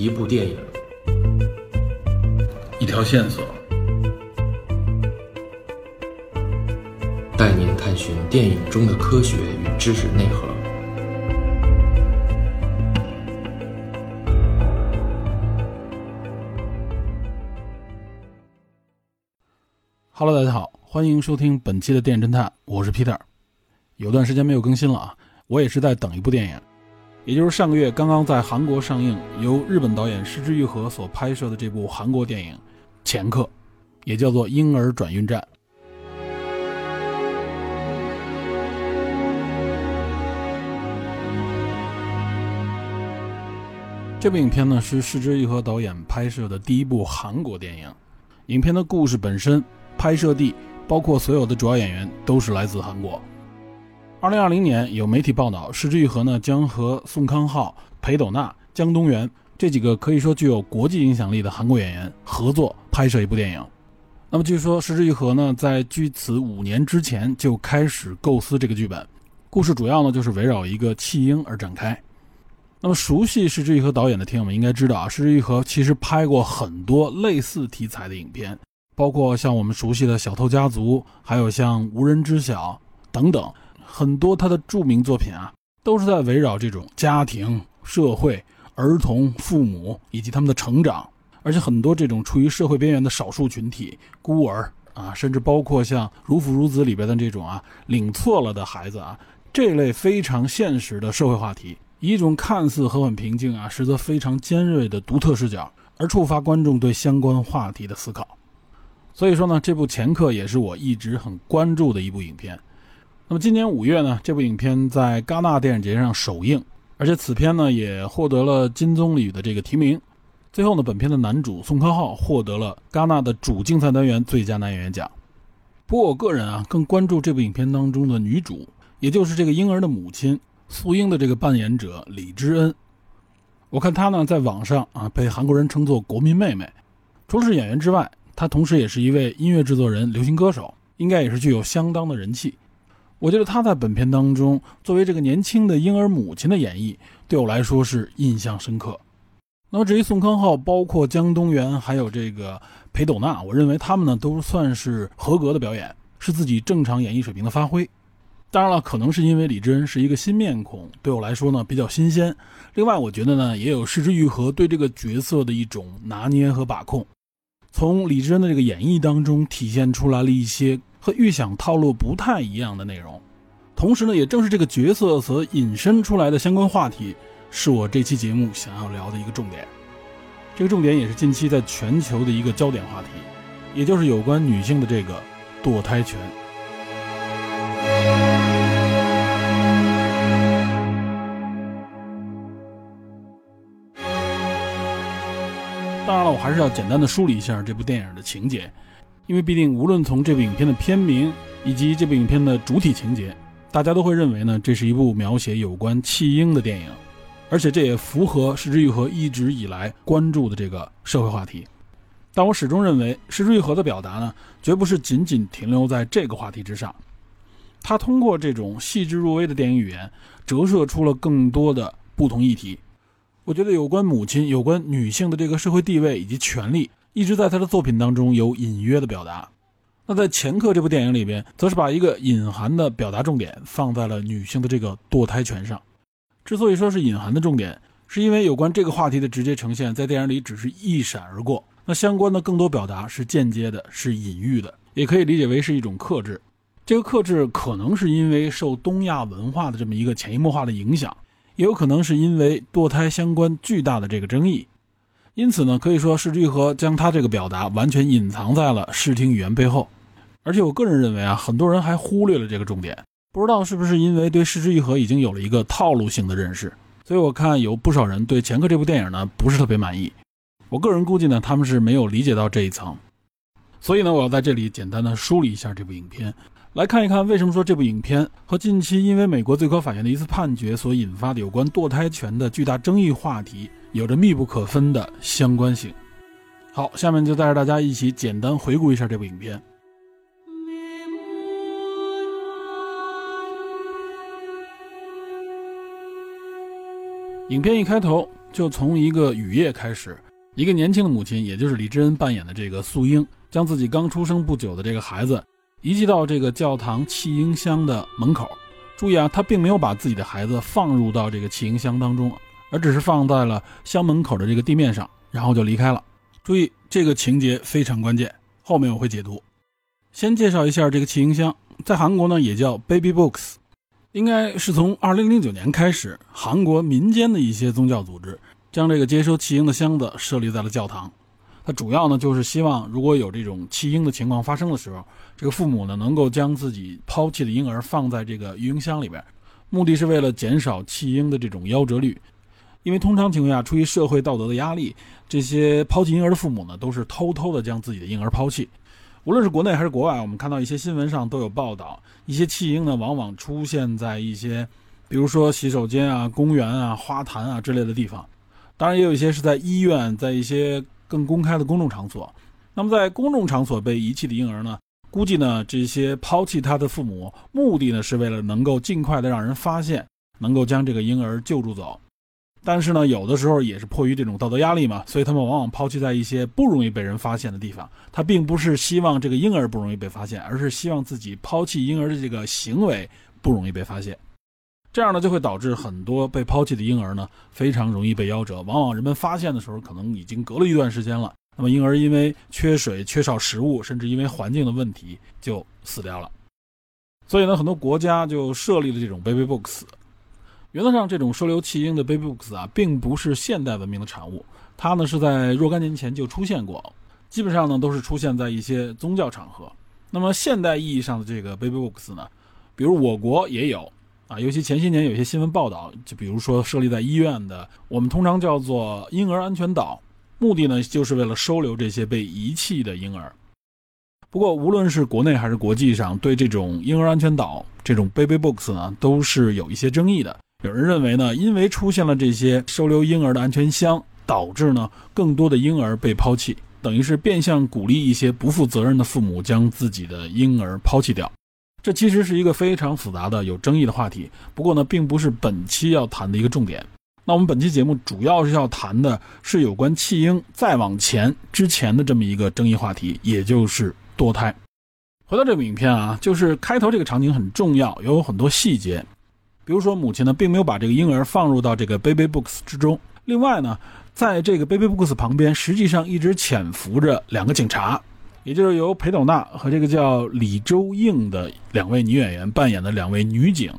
一部电影，一条线索，带您探寻电影中的科学与知识内核。Hello，大家好，欢迎收听本期的电影侦探，我是 Peter。有段时间没有更新了啊，我也是在等一部电影，也就是上个月刚刚在韩国上映，由日本导演石之愈合所拍摄的这部韩国电影《前客》，也叫做《婴儿转运站》。这部影片呢是石之愈合导演拍摄的第一部韩国电影，影片的故事本身。拍摄地包括所有的主要演员都是来自韩国。二零二零年有媒体报道，石之愈合呢将和宋康昊、裴斗娜、姜东元这几个可以说具有国际影响力的韩国演员合作拍摄一部电影。那么据说石之愈合呢在距此五年之前就开始构思这个剧本，故事主要呢就是围绕一个弃婴而展开。那么熟悉石之愈合导演的听友们应该知道啊，石之愈合其实拍过很多类似题材的影片。包括像我们熟悉的小偷家族，还有像无人知晓等等，很多他的著名作品啊，都是在围绕这种家庭、社会、儿童、父母以及他们的成长，而且很多这种处于社会边缘的少数群体、孤儿啊，甚至包括像《如父如子》里边的这种啊领错了的孩子啊，这类非常现实的社会话题，以一种看似和缓平静啊，实则非常尖锐的独特视角，而触发观众对相关话题的思考。所以说呢，这部《前客》也是我一直很关注的一部影片。那么今年五月呢，这部影片在戛纳电影节上首映，而且此片呢也获得了金棕榈的这个提名。最后呢，本片的男主宋康昊获得了戛纳的主竞赛单元最佳男演员奖。不过我个人啊，更关注这部影片当中的女主，也就是这个婴儿的母亲素英的这个扮演者李知恩。我看她呢，在网上啊被韩国人称作“国民妹妹”，除了是演员之外。她同时也是一位音乐制作人、流行歌手，应该也是具有相当的人气。我觉得她在本片当中作为这个年轻的婴儿母亲的演绎，对我来说是印象深刻。那么至于宋康昊、包括姜东元还有这个裴斗娜，我认为他们呢都算是合格的表演，是自己正常演绎水平的发挥。当然了，可能是因为李知恩是一个新面孔，对我来说呢比较新鲜。另外，我觉得呢也有失之愈合对这个角色的一种拿捏和把控。从李知恩的这个演绎当中体现出来了一些和预想套路不太一样的内容，同时呢，也正是这个角色所引申出来的相关话题，是我这期节目想要聊的一个重点。这个重点也是近期在全球的一个焦点话题，也就是有关女性的这个堕胎权。当然了，我还是要简单的梳理一下这部电影的情节，因为毕竟无论从这部影片的片名以及这部影片的主体情节，大家都会认为呢，这是一部描写有关弃婴的电影，而且这也符合石之愈合一直以来关注的这个社会话题。但我始终认为，石之愈合的表达呢，绝不是仅仅停留在这个话题之上，他通过这种细致入微的电影语言，折射出了更多的不同议题。我觉得有关母亲、有关女性的这个社会地位以及权利，一直在他的作品当中有隐约的表达。那在《前客》这部电影里边，则是把一个隐含的表达重点放在了女性的这个堕胎权上。之所以说是隐含的重点，是因为有关这个话题的直接呈现，在电影里只是一闪而过。那相关的更多表达是间接的，是隐喻的，也可以理解为是一种克制。这个克制可能是因为受东亚文化的这么一个潜移默化的影响。也有可能是因为堕胎相关巨大的这个争议，因此呢，可以说是愈合将他这个表达完全隐藏在了视听语言背后。而且我个人认为啊，很多人还忽略了这个重点，不知道是不是因为对失之愈合已经有了一个套路性的认识，所以我看有不少人对《前科》这部电影呢不是特别满意。我个人估计呢，他们是没有理解到这一层。所以呢，我要在这里简单的梳理一下这部影片。来看一看，为什么说这部影片和近期因为美国最高法院的一次判决所引发的有关堕胎权的巨大争议话题有着密不可分的相关性。好，下面就带着大家一起简单回顾一下这部影片。影片一开头，就从一个雨夜开始，一个年轻的母亲，也就是李智恩扮演的这个素英，将自己刚出生不久的这个孩子移寄到这个教堂弃婴箱的门口。注意啊，她并没有把自己的孩子放入到这个弃婴箱当中，而只是放在了箱门口的这个地面上，然后就离开了。注意这个情节非常关键，后面我会解读。先介绍一下这个弃婴箱，在韩国呢也叫 baby box。应该是从2009年开始，韩国民间的一些宗教组织将这个接收弃婴的箱子设立在了教堂。它主要呢就是希望，如果有这种弃婴的情况发生的时候，这个父母呢能够将自己抛弃的婴儿放在这个育婴箱里边，目的是为了减少弃婴的这种夭折率。因为通常情况下，出于社会道德的压力，这些抛弃婴儿的父母呢都是偷偷的将自己的婴儿抛弃。无论是国内还是国外，我们看到一些新闻上都有报道，一些弃婴呢，往往出现在一些，比如说洗手间啊、公园啊、花坛啊之类的地方。当然，也有一些是在医院，在一些更公开的公众场所。那么，在公众场所被遗弃的婴儿呢，估计呢，这些抛弃他的父母，目的呢，是为了能够尽快的让人发现，能够将这个婴儿救助走。但是呢，有的时候也是迫于这种道德压力嘛，所以他们往往抛弃在一些不容易被人发现的地方。他并不是希望这个婴儿不容易被发现，而是希望自己抛弃婴儿的这个行为不容易被发现。这样呢，就会导致很多被抛弃的婴儿呢，非常容易被夭折。往往人们发现的时候，可能已经隔了一段时间了。那么婴儿因为缺水、缺少食物，甚至因为环境的问题，就死掉了。所以呢，很多国家就设立了这种 baby box。原则上，这种收留弃婴的 baby box 啊，并不是现代文明的产物，它呢是在若干年前就出现过，基本上呢都是出现在一些宗教场合。那么现代意义上的这个 baby box 呢，比如我国也有啊，尤其前些年有些新闻报道，就比如说设立在医院的，我们通常叫做婴儿安全岛，目的呢就是为了收留这些被遗弃的婴儿。不过，无论是国内还是国际上，对这种婴儿安全岛这种 baby box 呢，都是有一些争议的。有人认为呢，因为出现了这些收留婴儿的安全箱，导致呢更多的婴儿被抛弃，等于是变相鼓励一些不负责任的父母将自己的婴儿抛弃掉。这其实是一个非常复杂的、有争议的话题。不过呢，并不是本期要谈的一个重点。那我们本期节目主要是要谈的是有关弃婴再往前之前的这么一个争议话题，也就是堕胎。回到这部影片啊，就是开头这个场景很重要，有很多细节。比如说，母亲呢并没有把这个婴儿放入到这个 baby box 之中。另外呢，在这个 baby box 旁边，实际上一直潜伏着两个警察，也就是由裴斗娜和这个叫李周应的两位女演员扮演的两位女警。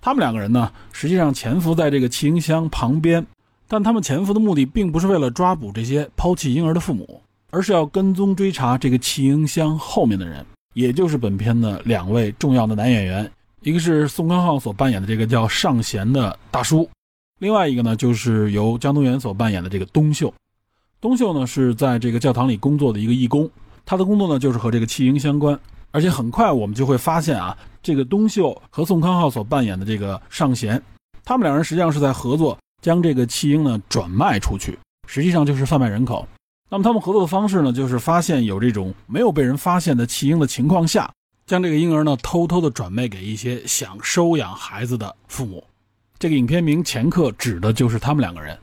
他们两个人呢，实际上潜伏在这个弃婴箱旁边，但他们潜伏的目的并不是为了抓捕这些抛弃婴儿的父母，而是要跟踪追查这个弃婴箱后面的人，也就是本片的两位重要的男演员。一个是宋康昊所扮演的这个叫尚贤的大叔，另外一个呢就是由姜东元所扮演的这个东秀。东秀呢是在这个教堂里工作的一个义工，他的工作呢就是和这个弃婴相关。而且很快我们就会发现啊，这个东秀和宋康昊所扮演的这个尚贤，他们两人实际上是在合作将这个弃婴呢转卖出去，实际上就是贩卖人口。那么他们合作的方式呢，就是发现有这种没有被人发现的弃婴的情况下。将这个婴儿呢偷偷的转卖给一些想收养孩子的父母，这个影片名前客指的就是他们两个人。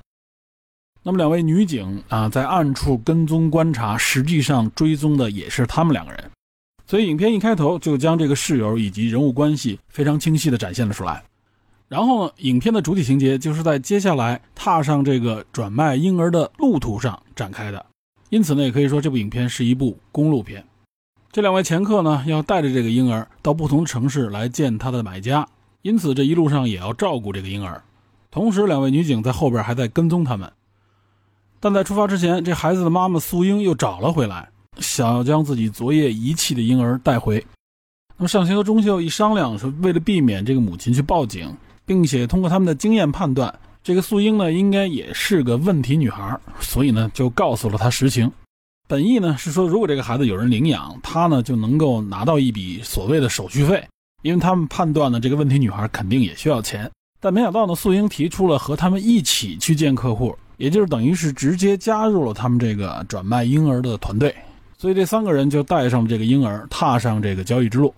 那么两位女警啊，在暗处跟踪观察，实际上追踪的也是他们两个人。所以影片一开头就将这个室友以及人物关系非常清晰的展现了出来。然后呢，影片的主体情节就是在接下来踏上这个转卖婴儿的路途上展开的。因此呢，也可以说这部影片是一部公路片。这两位前客呢，要带着这个婴儿到不同城市来见他的买家，因此这一路上也要照顾这个婴儿。同时，两位女警在后边还在跟踪他们。但在出发之前，这孩子的妈妈素英又找了回来，想要将自己昨夜遗弃的婴儿带回。那么上贤和钟秀一商量，说为了避免这个母亲去报警，并且通过他们的经验判断，这个素英呢应该也是个问题女孩，所以呢就告诉了她实情。本意呢是说，如果这个孩子有人领养，他呢就能够拿到一笔所谓的手续费，因为他们判断呢这个问题女孩肯定也需要钱。但没想到呢，素英提出了和他们一起去见客户，也就是等于是直接加入了他们这个转卖婴儿的团队。所以这三个人就带上了这个婴儿，踏上这个交易之路。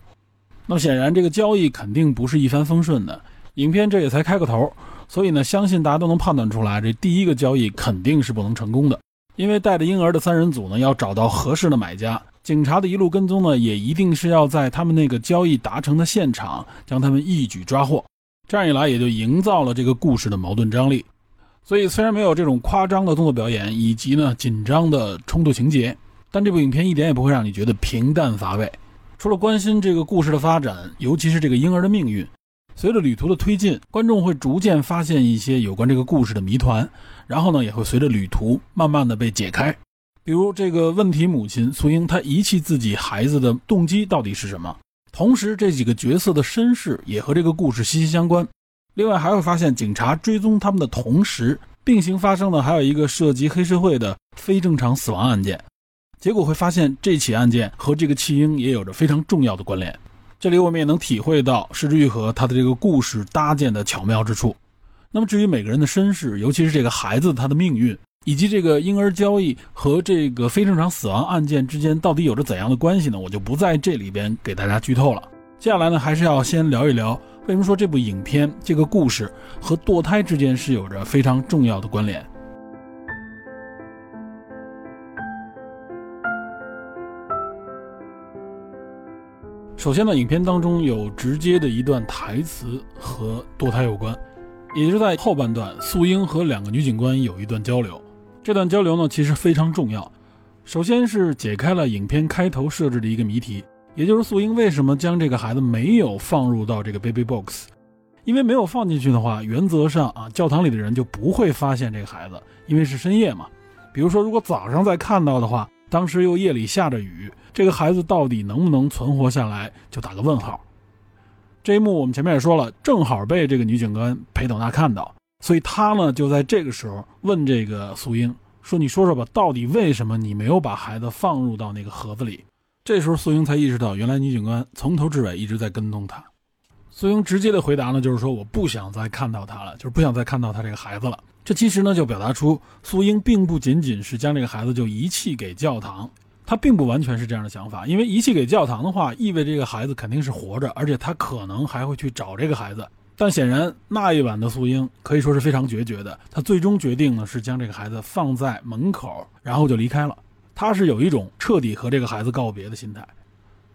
那么显然，这个交易肯定不是一帆风顺的。影片这也才开个头，所以呢，相信大家都能判断出来，这第一个交易肯定是不能成功的，因为带着婴儿的三人组呢，要找到合适的买家，警察的一路跟踪呢，也一定是要在他们那个交易达成的现场将他们一举抓获，这样一来也就营造了这个故事的矛盾张力。所以虽然没有这种夸张的动作表演以及呢紧张的冲突情节，但这部影片一点也不会让你觉得平淡乏味。除了关心这个故事的发展，尤其是这个婴儿的命运。随着旅途的推进，观众会逐渐发现一些有关这个故事的谜团，然后呢，也会随着旅途慢慢的被解开。比如这个问题母亲苏英，她遗弃自己孩子的动机到底是什么？同时，这几个角色的身世也和这个故事息息相关。另外，还会发现警察追踪他们的同时，并行发生的还有一个涉及黑社会的非正常死亡案件。结果会发现，这起案件和这个弃婴也有着非常重要的关联。这里我们也能体会到失之愈合他的这个故事搭建的巧妙之处。那么至于每个人的身世，尤其是这个孩子他的命运，以及这个婴儿交易和这个非正常死亡案件之间到底有着怎样的关系呢？我就不在这里边给大家剧透了。接下来呢，还是要先聊一聊为什么说这部影片这个故事和堕胎之间是有着非常重要的关联。首先呢，影片当中有直接的一段台词和堕胎有关，也就是在后半段，素英和两个女警官有一段交流。这段交流呢，其实非常重要。首先是解开了影片开头设置的一个谜题，也就是素英为什么将这个孩子没有放入到这个 baby box？因为没有放进去的话，原则上啊，教堂里的人就不会发现这个孩子，因为是深夜嘛。比如说，如果早上再看到的话。当时又夜里下着雨，这个孩子到底能不能存活下来，就打个问号。这一幕我们前面也说了，正好被这个女警官裴斗娜看到，所以她呢就在这个时候问这个素英说：“你说说吧，到底为什么你没有把孩子放入到那个盒子里？”这时候素英才意识到，原来女警官从头至尾一直在跟踪她。素英直接的回答呢，就是说：“我不想再看到他了，就是不想再看到他这个孩子了。”这其实呢，就表达出素英并不仅仅是将这个孩子就遗弃给教堂，他并不完全是这样的想法。因为遗弃给教堂的话，意味着这个孩子肯定是活着，而且他可能还会去找这个孩子。但显然那一晚的素英可以说是非常决绝的，他最终决定呢是将这个孩子放在门口，然后就离开了。他是有一种彻底和这个孩子告别的心态。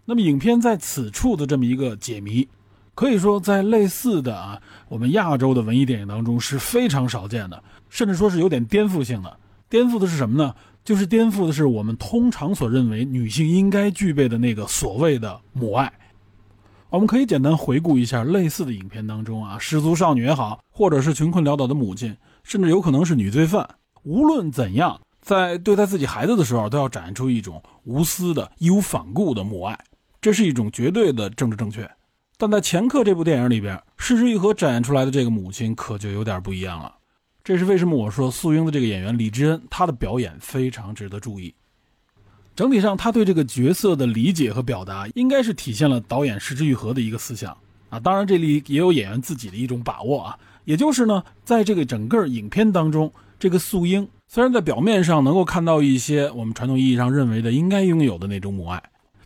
那么影片在此处的这么一个解谜。可以说，在类似的啊，我们亚洲的文艺电影当中是非常少见的，甚至说是有点颠覆性的。颠覆的是什么呢？就是颠覆的是我们通常所认为女性应该具备的那个所谓的母爱。我们可以简单回顾一下类似的影片当中啊，失足少女也好，或者是穷困潦倒的母亲，甚至有可能是女罪犯，无论怎样，在对待自己孩子的时候，都要展现出一种无私的、义无反顾的母爱，这是一种绝对的政治正确。但在《前客》这部电影里边，失之愈合展现出来的这个母亲可就有点不一样了。这是为什么？我说素英的这个演员李智恩，她的表演非常值得注意。整体上，他对这个角色的理解和表达，应该是体现了导演失之愈合的一个思想啊。当然，这里也有演员自己的一种把握啊。也就是呢，在这个整个影片当中，这个素英虽然在表面上能够看到一些我们传统意义上认为的应该拥有的那种母爱。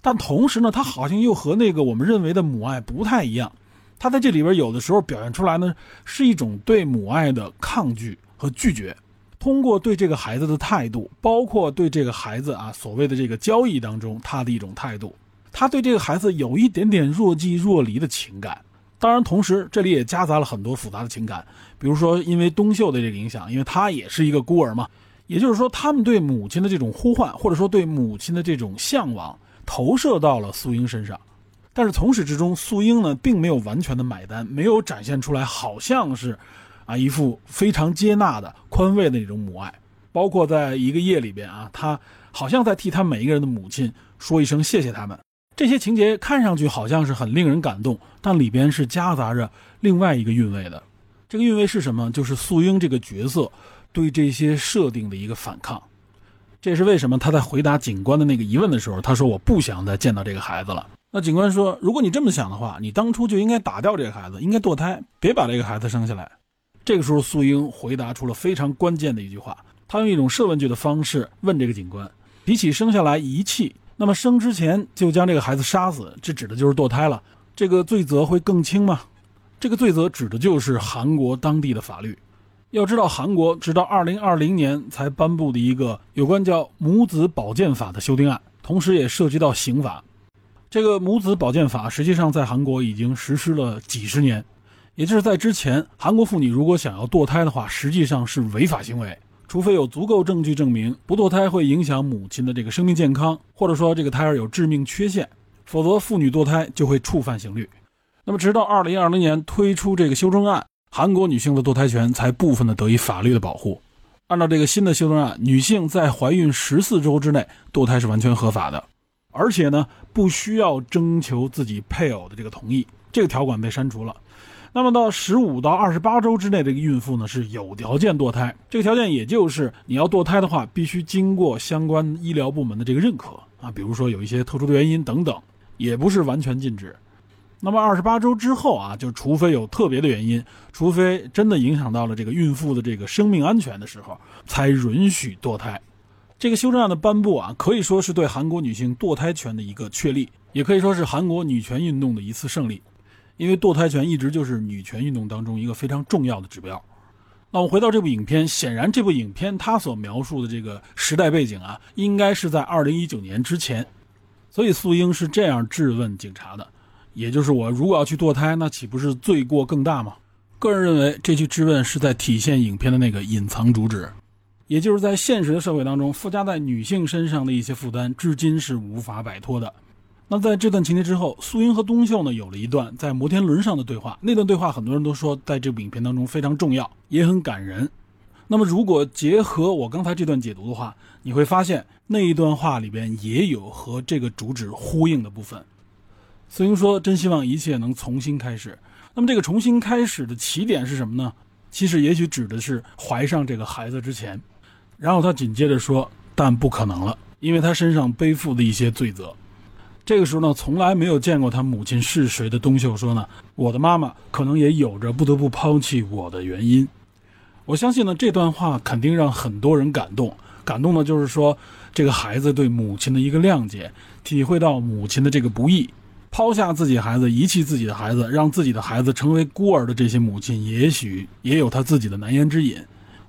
但同时呢，他好像又和那个我们认为的母爱不太一样。他在这里边有的时候表现出来呢，是一种对母爱的抗拒和拒绝。通过对这个孩子的态度，包括对这个孩子啊所谓的这个交易当中他的一种态度，他对这个孩子有一点点若即若离的情感。当然，同时这里也夹杂了很多复杂的情感，比如说因为东秀的这个影响，因为他也是一个孤儿嘛。也就是说，他们对母亲的这种呼唤，或者说对母亲的这种向往。投射到了素英身上，但是从始至终，素英呢并没有完全的买单，没有展现出来，好像是，啊一副非常接纳的、宽慰的那种母爱。包括在一个夜里边啊，他好像在替他每一个人的母亲说一声谢谢他们。这些情节看上去好像是很令人感动，但里边是夹杂着另外一个韵味的。这个韵味是什么？就是素英这个角色对这些设定的一个反抗。这是为什么？他在回答警官的那个疑问的时候，他说：“我不想再见到这个孩子了。”那警官说：“如果你这么想的话，你当初就应该打掉这个孩子，应该堕胎，别把这个孩子生下来。”这个时候，素英回答出了非常关键的一句话，他用一种设问句的方式问这个警官：“比起生下来遗弃，那么生之前就将这个孩子杀死，这指的就是堕胎了，这个罪责会更轻吗？”这个罪责指的就是韩国当地的法律。要知道，韩国直到二零二零年才颁布的一个有关叫母子保健法的修订案，同时也涉及到刑法。这个母子保健法实际上在韩国已经实施了几十年，也就是在之前，韩国妇女如果想要堕胎的话，实际上是违法行为，除非有足够证据证明不堕胎会影响母亲的这个生命健康，或者说这个胎儿有致命缺陷，否则妇女堕胎就会触犯刑律。那么，直到二零二零年推出这个修正案。韩国女性的堕胎权才部分的得以法律的保护。按照这个新的修正案，女性在怀孕十四周之内堕胎是完全合法的，而且呢不需要征求自己配偶的这个同意，这个条款被删除了。那么到十五到二十八周之内这个孕妇呢是有条件堕胎，这个条件也就是你要堕胎的话，必须经过相关医疗部门的这个认可啊，比如说有一些特殊的原因等等，也不是完全禁止。那么二十八周之后啊，就除非有特别的原因，除非真的影响到了这个孕妇的这个生命安全的时候，才允许堕胎。这个修正案的颁布啊，可以说是对韩国女性堕胎权的一个确立，也可以说是韩国女权运动的一次胜利。因为堕胎权一直就是女权运动当中一个非常重要的指标。那我们回到这部影片，显然这部影片它所描述的这个时代背景啊，应该是在二零一九年之前。所以素英是这样质问警察的。也就是我如果要去堕胎，那岂不是罪过更大吗？个人认为，这句质问是在体现影片的那个隐藏主旨，也就是在现实的社会当中，附加在女性身上的一些负担，至今是无法摆脱的。那在这段情节之后，素英和东秀呢有了一段在摩天轮上的对话，那段对话很多人都说在这部影片当中非常重要，也很感人。那么如果结合我刚才这段解读的话，你会发现那一段话里边也有和这个主旨呼应的部分。素英说：“真希望一切能重新开始。那么，这个重新开始的起点是什么呢？其实，也许指的是怀上这个孩子之前。然后他紧接着说：‘但不可能了，因为他身上背负的一些罪责。’这个时候呢，从来没有见过他母亲是谁的东秀说呢：‘我的妈妈可能也有着不得不抛弃我的原因。’我相信呢，这段话肯定让很多人感动。感动的就是说，这个孩子对母亲的一个谅解，体会到母亲的这个不易。”抛下自己孩子，遗弃自己的孩子，让自己的孩子成为孤儿的这些母亲，也许 也有他自己的难言之隐，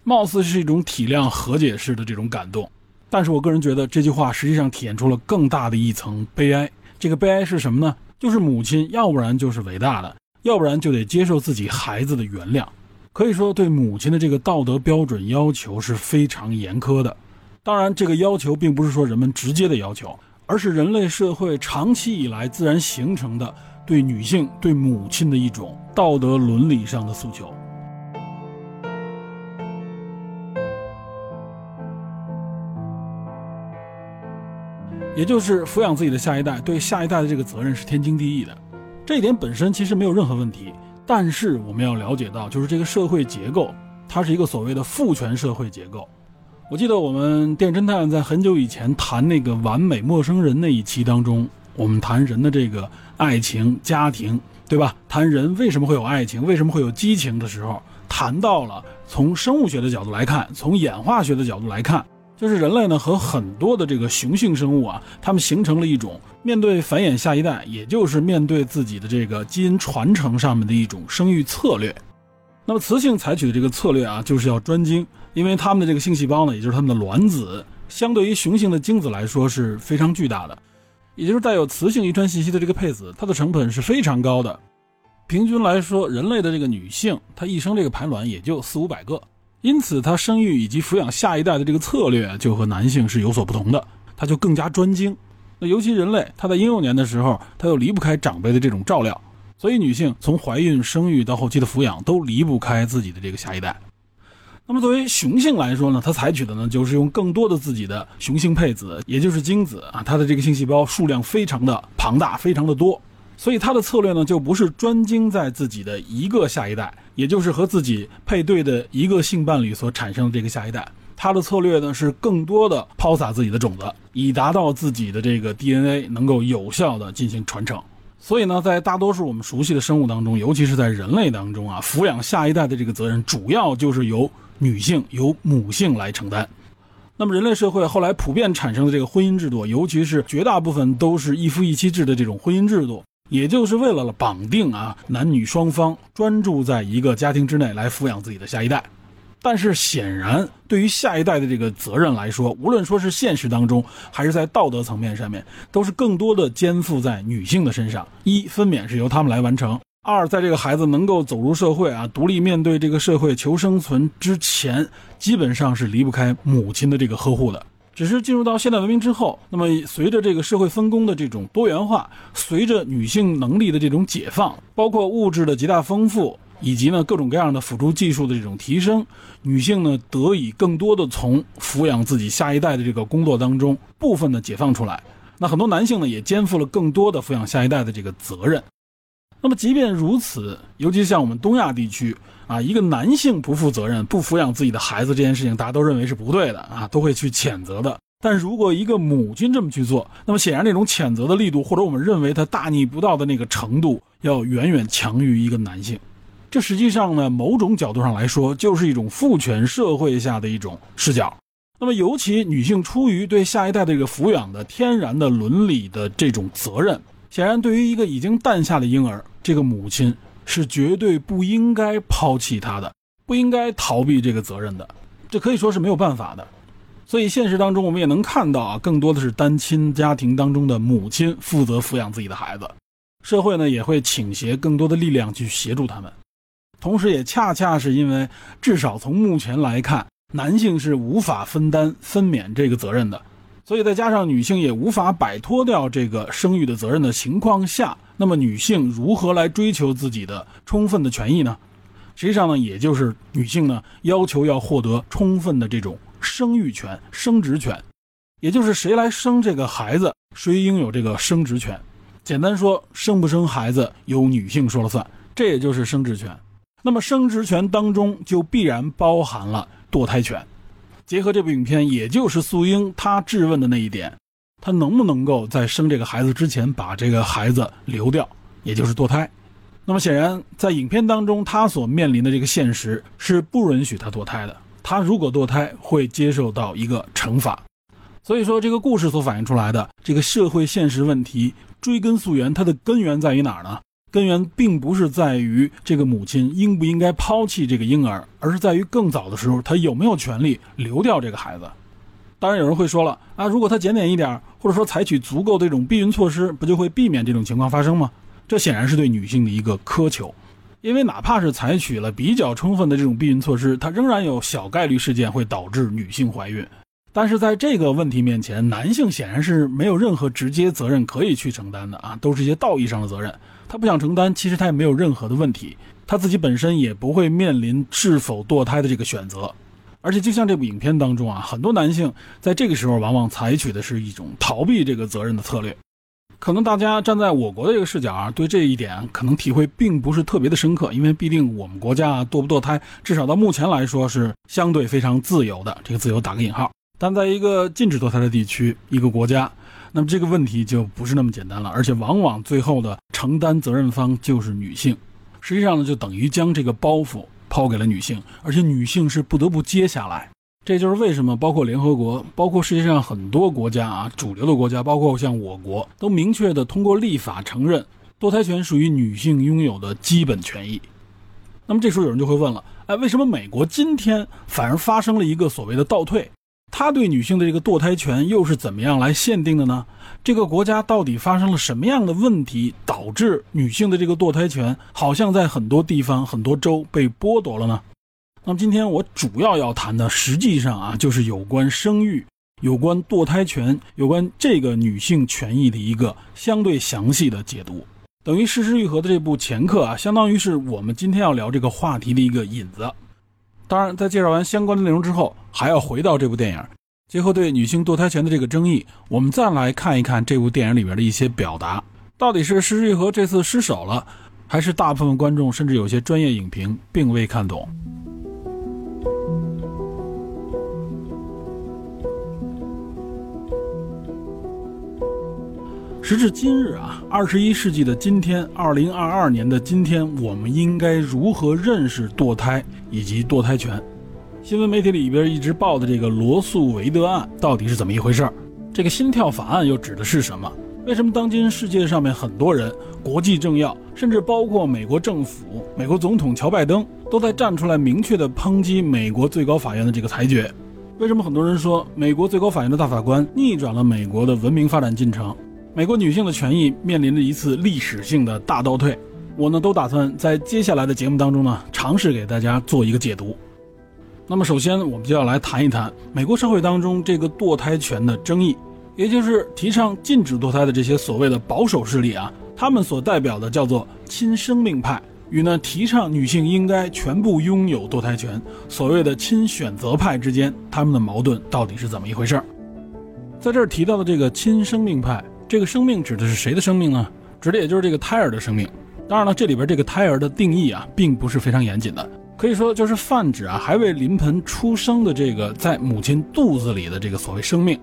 貌似是一种体谅和解式的这种感动。但是我个人觉得这句话实际上体现出了更大的一层悲哀。这个悲哀是什么呢？就是母亲要不然就是伟大的，要不然就得接受自己孩子的原谅。可以说，对母亲的这个道德标准要求是非常严苛的。当然，这个要求并不是说人们直接的要求。而是人类社会长期以来自然形成的对女性、对母亲的一种道德伦理上的诉求，也就是抚养自己的下一代，对下一代的这个责任是天经地义的。这一点本身其实没有任何问题，但是我们要了解到，就是这个社会结构，它是一个所谓的父权社会结构。我记得我们电侦探在很久以前谈那个完美陌生人那一期当中，我们谈人的这个爱情、家庭，对吧？谈人为什么会有爱情，为什么会有激情的时候，谈到了从生物学的角度来看，从演化学的角度来看，就是人类呢和很多的这个雄性生物啊，他们形成了一种面对繁衍下一代，也就是面对自己的这个基因传承上面的一种生育策略。那么雌性采取的这个策略啊，就是要专精。因为它们的这个性细胞呢，也就是它们的卵子，相对于雄性的精子来说是非常巨大的，也就是带有雌性遗传信息的这个配子，它的成本是非常高的。平均来说，人类的这个女性，她一生这个排卵也就四五百个，因此她生育以及抚养下一代的这个策略就和男性是有所不同的，她就更加专精。那尤其人类，她在婴幼年的时候，她又离不开长辈的这种照料，所以女性从怀孕、生育到后期的抚养，都离不开自己的这个下一代。那么作为雄性来说呢，它采取的呢就是用更多的自己的雄性配子，也就是精子啊，它的这个性细胞数量非常的庞大，非常的多，所以它的策略呢就不是专精在自己的一个下一代，也就是和自己配对的一个性伴侣所产生的这个下一代，它的策略呢是更多的抛洒自己的种子，以达到自己的这个 DNA 能够有效的进行传承。所以呢，在大多数我们熟悉的生物当中，尤其是在人类当中啊，抚养下一代的这个责任主要就是由女性由母性来承担，那么人类社会后来普遍产生的这个婚姻制度，尤其是绝大部分都是一夫一妻制的这种婚姻制度，也就是为了绑定啊男女双方专注在一个家庭之内来抚养自己的下一代。但是显然，对于下一代的这个责任来说，无论说是现实当中，还是在道德层面上面，都是更多的肩负在女性的身上。一分娩是由他们来完成；二，在这个孩子能够走入社会啊，独立面对这个社会求生存之前，基本上是离不开母亲的这个呵护的。只是进入到现代文明之后，那么随着这个社会分工的这种多元化，随着女性能力的这种解放，包括物质的极大丰富。以及呢，各种各样的辅助技术的这种提升，女性呢得以更多的从抚养自己下一代的这个工作当中部分的解放出来。那很多男性呢也肩负了更多的抚养下一代的这个责任。那么即便如此，尤其像我们东亚地区啊，一个男性不负责任、不抚养自己的孩子这件事情，大家都认为是不对的啊，都会去谴责的。但如果一个母亲这么去做，那么显然那种谴责的力度，或者我们认为他大逆不道的那个程度，要远远强于一个男性。这实际上呢，某种角度上来说，就是一种父权社会下的一种视角。那么，尤其女性出于对下一代的这个抚养的天然的伦理的这种责任，显然对于一个已经诞下的婴儿，这个母亲是绝对不应该抛弃他的，不应该逃避这个责任的。这可以说是没有办法的。所以，现实当中我们也能看到啊，更多的是单亲家庭当中的母亲负责抚养自己的孩子，社会呢也会倾斜更多的力量去协助他们。同时，也恰恰是因为，至少从目前来看，男性是无法分担分娩这个责任的，所以再加上女性也无法摆脱掉这个生育的责任的情况下，那么女性如何来追求自己的充分的权益呢？实际上呢，也就是女性呢要求要获得充分的这种生育权、生殖权，也就是谁来生这个孩子，谁拥有这个生殖权。简单说，生不生孩子由女性说了算，这也就是生殖权。那么生殖权当中就必然包含了堕胎权。结合这部影片，也就是素英她质问的那一点，她能不能够在生这个孩子之前把这个孩子流掉，也就是堕胎？那么显然，在影片当中，她所面临的这个现实是不允许她堕胎的。她如果堕胎，会接受到一个惩罚。所以说，这个故事所反映出来的这个社会现实问题，追根溯源，它的根源在于哪儿呢？根源并不是在于这个母亲应不应该抛弃这个婴儿，而是在于更早的时候，她有没有权利流掉这个孩子。当然，有人会说了啊，如果她检点一点，或者说采取足够的这种避孕措施，不就会避免这种情况发生吗？这显然是对女性的一个苛求，因为哪怕是采取了比较充分的这种避孕措施，它仍然有小概率事件会导致女性怀孕。但是在这个问题面前，男性显然是没有任何直接责任可以去承担的啊，都是一些道义上的责任。他不想承担，其实他也没有任何的问题，他自己本身也不会面临是否堕胎的这个选择。而且就像这部影片当中啊，很多男性在这个时候往往采取的是一种逃避这个责任的策略。可能大家站在我国的这个视角啊，对这一点可能体会并不是特别的深刻，因为毕竟我们国家堕不堕胎，至少到目前来说是相对非常自由的。这个自由打个引号。但在一个禁止堕胎的地区，一个国家。那么这个问题就不是那么简单了，而且往往最后的承担责任方就是女性，实际上呢，就等于将这个包袱抛给了女性，而且女性是不得不接下来。这就是为什么包括联合国，包括世界上很多国家啊，主流的国家，包括像我国，都明确的通过立法承认堕胎权属于女性拥有的基本权益。那么这时候有人就会问了，哎，为什么美国今天反而发生了一个所谓的倒退？他对女性的这个堕胎权又是怎么样来限定的呢？这个国家到底发生了什么样的问题，导致女性的这个堕胎权好像在很多地方、很多州被剥夺了呢？那么今天我主要要谈的，实际上啊，就是有关生育、有关堕胎权、有关这个女性权益的一个相对详细的解读。等于《失之愈合》的这部前课啊，相当于是我们今天要聊这个话题的一个引子。当然，在介绍完相关的内容之后，还要回到这部电影，结合对女性堕胎权的这个争议，我们再来看一看这部电影里边的一些表达，到底是施之玉和这次失手了，还是大部分观众甚至有些专业影评并未看懂。时至今日啊，二十一世纪的今天，二零二二年的今天，我们应该如何认识堕胎以及堕胎权？新闻媒体里边一直报的这个罗素韦德案到底是怎么一回事？这个心跳法案又指的是什么？为什么当今世界上面很多人、国际政要，甚至包括美国政府、美国总统乔拜登，都在站出来明确的抨击美国最高法院的这个裁决？为什么很多人说美国最高法院的大法官逆转了美国的文明发展进程？美国女性的权益面临着一次历史性的大倒退？我呢，都打算在接下来的节目当中呢，尝试给大家做一个解读。那么，首先我们就要来谈一谈美国社会当中这个堕胎权的争议。也就是提倡禁止堕胎的这些所谓的保守势力啊，他们所代表的叫做亲生命派，与呢提倡女性应该全部拥有堕胎权，所谓的亲选择派之间，他们的矛盾到底是怎么一回事儿？在这儿提到的这个亲生命派，这个生命指的是谁的生命呢？指的也就是这个胎儿的生命。当然了，这里边这个胎儿的定义啊，并不是非常严谨的，可以说就是泛指啊还未临盆出生的这个在母亲肚子里的这个所谓生命。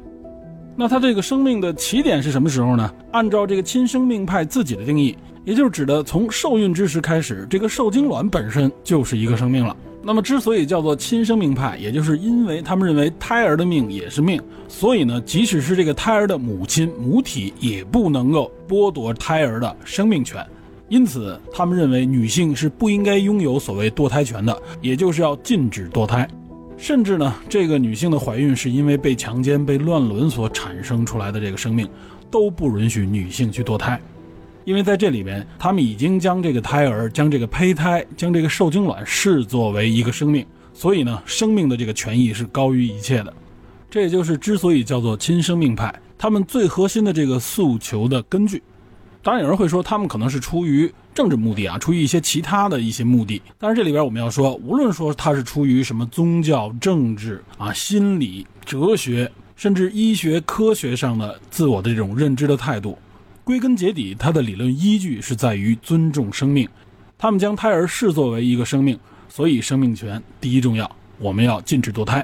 那他这个生命的起点是什么时候呢？按照这个亲生命派自己的定义，也就是指的从受孕之时开始，这个受精卵本身就是一个生命了。那么之所以叫做亲生命派，也就是因为他们认为胎儿的命也是命，所以呢，即使是这个胎儿的母亲母体也不能够剥夺胎儿的生命权。因此，他们认为女性是不应该拥有所谓堕胎权的，也就是要禁止堕胎。甚至呢，这个女性的怀孕是因为被强奸、被乱伦所产生出来的这个生命，都不允许女性去堕胎，因为在这里边，他们已经将这个胎儿、将这个胚胎、将这个受精卵视作为一个生命，所以呢，生命的这个权益是高于一切的。这也就是之所以叫做亲生命派，他们最核心的这个诉求的根据。当然，有人会说他们可能是出于政治目的啊，出于一些其他的一些目的。但是这里边我们要说，无论说他是出于什么宗教、政治啊、心理、哲学，甚至医学科学上的自我的这种认知的态度，归根结底，他的理论依据是在于尊重生命。他们将胎儿视作为一个生命，所以生命权第一重要，我们要禁止堕胎。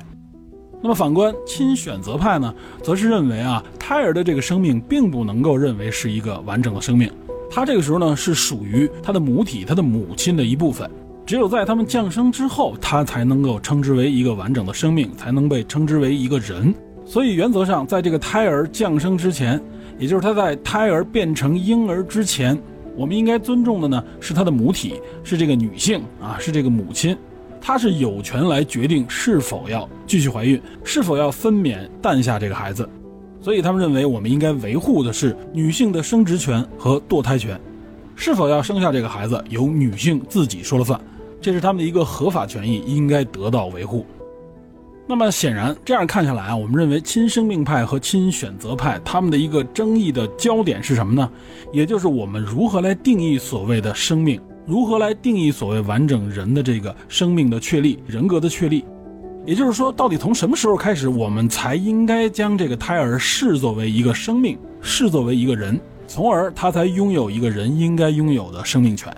那么反观亲选择派呢，则是认为啊，胎儿的这个生命并不能够认为是一个完整的生命，它这个时候呢是属于它的母体、它的母亲的一部分，只有在他们降生之后，它才能够称之为一个完整的生命，才能被称之为一个人。所以原则上，在这个胎儿降生之前，也就是他在胎儿变成婴儿之前，我们应该尊重的呢是他的母体，是这个女性啊，是这个母亲。她是有权来决定是否要继续怀孕，是否要分娩诞下这个孩子，所以他们认为我们应该维护的是女性的生殖权和堕胎权，是否要生下这个孩子由女性自己说了算，这是他们的一个合法权益，应该得到维护。那么显然这样看下来啊，我们认为亲生命派和亲选择派他们的一个争议的焦点是什么呢？也就是我们如何来定义所谓的生命。如何来定义所谓完整人的这个生命的确立、人格的确立？也就是说，到底从什么时候开始，我们才应该将这个胎儿视作为一个生命，视作为一个人，从而他才拥有一个人应该拥有的生命权？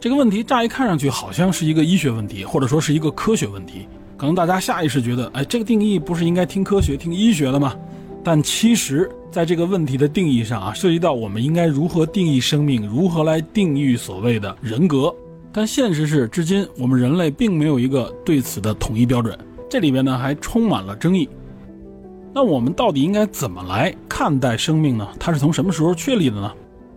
这个问题乍一看上去好像是一个医学问题，或者说是一个科学问题。可能大家下意识觉得，哎，这个定义不是应该听科学、听医学的吗？但其实。在这个问题的定义上啊，涉及到我们应该如何定义生命，如何来定义所谓的人格。但现实是，至今我们人类并没有一个对此的统一标准，这里边呢还充满了争议。那我们到底应该怎么来看待生命呢？它是从什么时候确立的呢？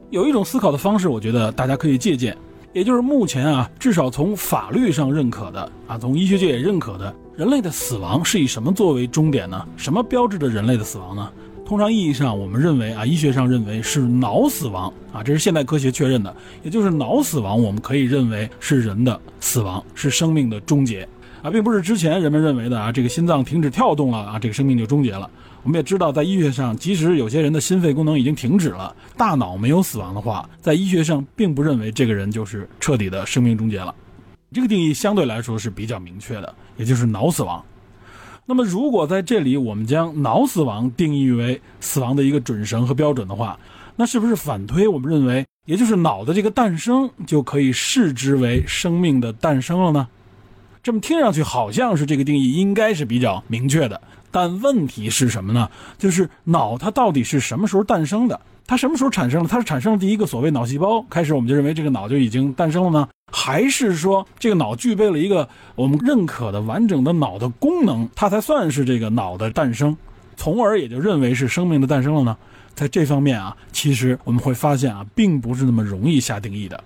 有一种思考的方式，我觉得大家可以借鉴，也就是目前啊，至少从法律上认可的啊，从医学界也认可的，人类的死亡是以什么作为终点呢？什么标志着人类的死亡呢？通常意义上，我们认为啊，医学上认为是脑死亡啊，这是现代科学确认的，也就是脑死亡，我们可以认为是人的死亡，是生命的终结啊，并不是之前人们认为的啊，这个心脏停止跳动了啊，这个生命就终结了。我们也知道，在医学上，即使有些人的心肺功能已经停止了，大脑没有死亡的话，在医学上并不认为这个人就是彻底的生命终结了。这个定义相对来说是比较明确的，也就是脑死亡。那么，如果在这里我们将脑死亡定义为死亡的一个准绳和标准的话，那是不是反推我们认为，也就是脑的这个诞生就可以视之为生命的诞生了呢？这么听上去好像是这个定义应该是比较明确的，但问题是什么呢？就是脑它到底是什么时候诞生的？它什么时候产生了？它是产生了第一个所谓脑细胞，开始我们就认为这个脑就已经诞生了呢？还是说这个脑具备了一个我们认可的完整的脑的功能，它才算是这个脑的诞生，从而也就认为是生命的诞生了呢？在这方面啊，其实我们会发现啊，并不是那么容易下定义的。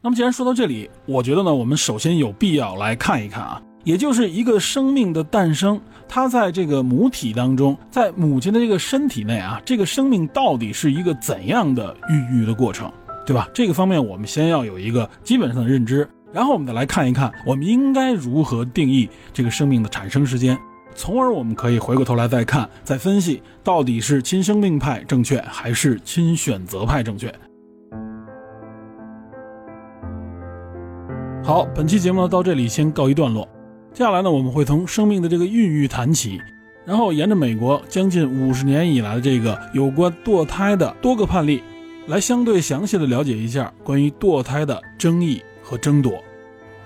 那么既然说到这里，我觉得呢，我们首先有必要来看一看啊，也就是一个生命的诞生，它在这个母体当中，在母亲的这个身体内啊，这个生命到底是一个怎样的孕育的过程，对吧？这个方面我们先要有一个基本上的认知，然后我们再来看一看，我们应该如何定义这个生命的产生时间，从而我们可以回过头来再看，再分析到底是亲生命派正确还是亲选择派正确。好，本期节目到这里先告一段落。接下来呢，我们会从生命的这个孕育谈起，然后沿着美国将近五十年以来的这个有关堕胎的多个判例，来相对详细的了解一下关于堕胎的争议和争夺，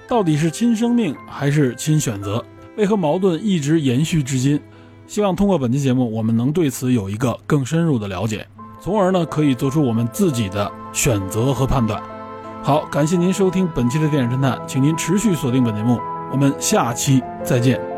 到底是亲生命还是亲选择？为何矛盾一直延续至今？希望通过本期节目，我们能对此有一个更深入的了解，从而呢可以做出我们自己的选择和判断。好，感谢您收听本期的电影侦探，请您持续锁定本节目，我们下期再见。